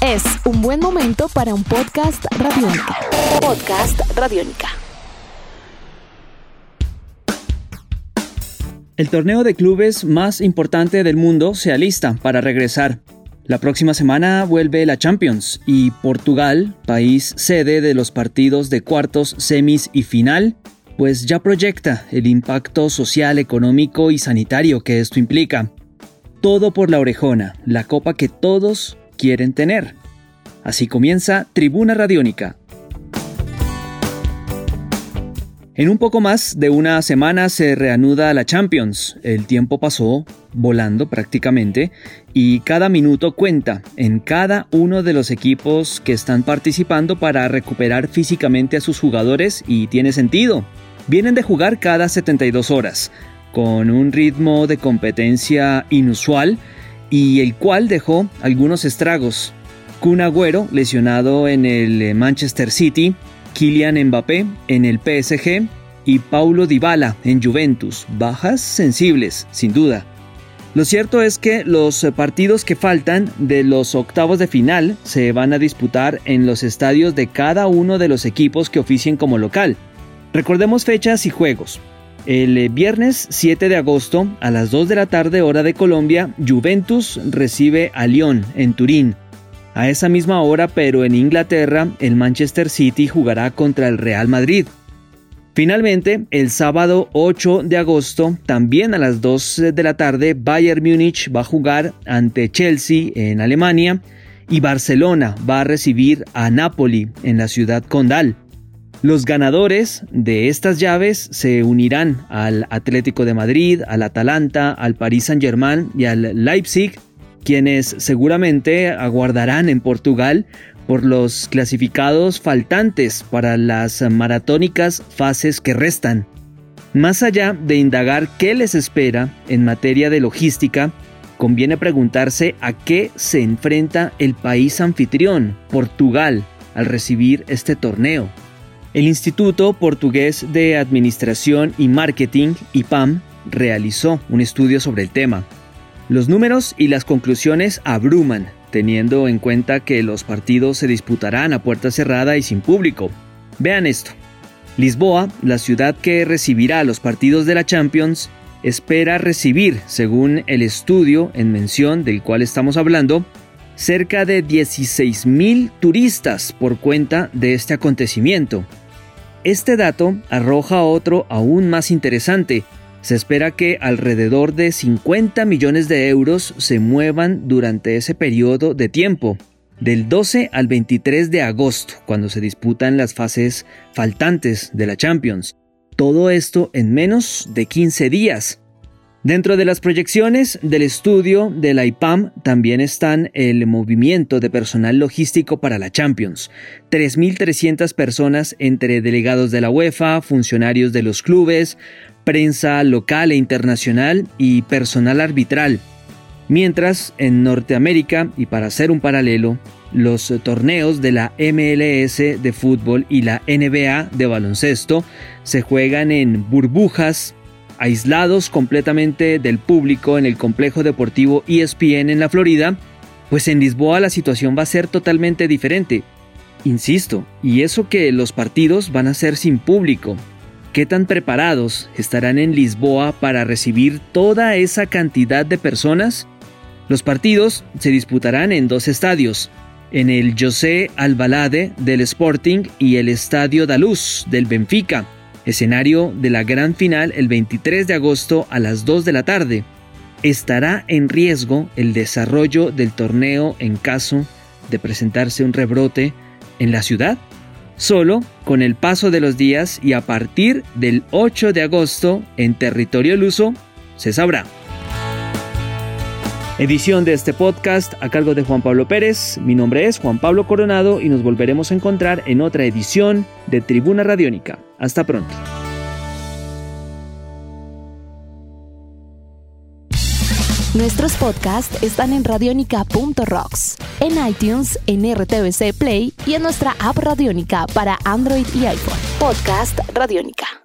Es un buen momento para un podcast radiónica. Podcast radiónica. El torneo de clubes más importante del mundo se alista para regresar. La próxima semana vuelve la Champions y Portugal, país sede de los partidos de cuartos, semis y final, pues ya proyecta el impacto social, económico y sanitario que esto implica. Todo por la orejona, la copa que todos quieren tener. Así comienza Tribuna Radiónica. En un poco más de una semana se reanuda la Champions. El tiempo pasó volando prácticamente y cada minuto cuenta en cada uno de los equipos que están participando para recuperar físicamente a sus jugadores y tiene sentido. Vienen de jugar cada 72 horas, con un ritmo de competencia inusual y el cual dejó algunos estragos. Kun Agüero, lesionado en el Manchester City, Kylian Mbappé en el PSG y Paulo Dybala en Juventus. Bajas sensibles, sin duda. Lo cierto es que los partidos que faltan de los octavos de final se van a disputar en los estadios de cada uno de los equipos que oficien como local. Recordemos fechas y juegos. El viernes 7 de agosto a las 2 de la tarde hora de Colombia, Juventus recibe a Lyon en Turín. A esa misma hora, pero en Inglaterra, el Manchester City jugará contra el Real Madrid. Finalmente, el sábado 8 de agosto, también a las 2 de la tarde, Bayern Múnich va a jugar ante Chelsea en Alemania y Barcelona va a recibir a Napoli en la ciudad condal. Los ganadores de estas llaves se unirán al Atlético de Madrid, al Atalanta, al Paris Saint-Germain y al Leipzig, quienes seguramente aguardarán en Portugal por los clasificados faltantes para las maratónicas fases que restan. Más allá de indagar qué les espera en materia de logística, conviene preguntarse a qué se enfrenta el país anfitrión, Portugal, al recibir este torneo. El Instituto Portugués de Administración y Marketing, IPAM, realizó un estudio sobre el tema. Los números y las conclusiones abruman, teniendo en cuenta que los partidos se disputarán a puerta cerrada y sin público. Vean esto. Lisboa, la ciudad que recibirá los partidos de la Champions, espera recibir, según el estudio en mención del cual estamos hablando, cerca de 16.000 turistas por cuenta de este acontecimiento. Este dato arroja otro aún más interesante, se espera que alrededor de 50 millones de euros se muevan durante ese periodo de tiempo, del 12 al 23 de agosto, cuando se disputan las fases faltantes de la Champions. Todo esto en menos de 15 días. Dentro de las proyecciones del estudio de la IPAM también están el movimiento de personal logístico para la Champions. 3.300 personas entre delegados de la UEFA, funcionarios de los clubes, prensa local e internacional y personal arbitral. Mientras en Norteamérica, y para hacer un paralelo, los torneos de la MLS de fútbol y la NBA de baloncesto se juegan en burbujas, aislados completamente del público en el complejo deportivo ESPN en la Florida, pues en Lisboa la situación va a ser totalmente diferente. Insisto, y eso que los partidos van a ser sin público, ¿Qué tan preparados estarán en Lisboa para recibir toda esa cantidad de personas? Los partidos se disputarán en dos estadios, en el José Albalade del Sporting y el Estadio da Luz del Benfica, escenario de la gran final el 23 de agosto a las 2 de la tarde. ¿Estará en riesgo el desarrollo del torneo en caso de presentarse un rebrote en la ciudad? Solo con el paso de los días y a partir del 8 de agosto en territorio luso se sabrá. Edición de este podcast a cargo de Juan Pablo Pérez. Mi nombre es Juan Pablo Coronado y nos volveremos a encontrar en otra edición de Tribuna Radiónica. Hasta pronto. Nuestros podcasts están en radionica.rocks, en iTunes, en RTVC Play y en nuestra app Radionica para Android y iPhone. Podcast Radionica.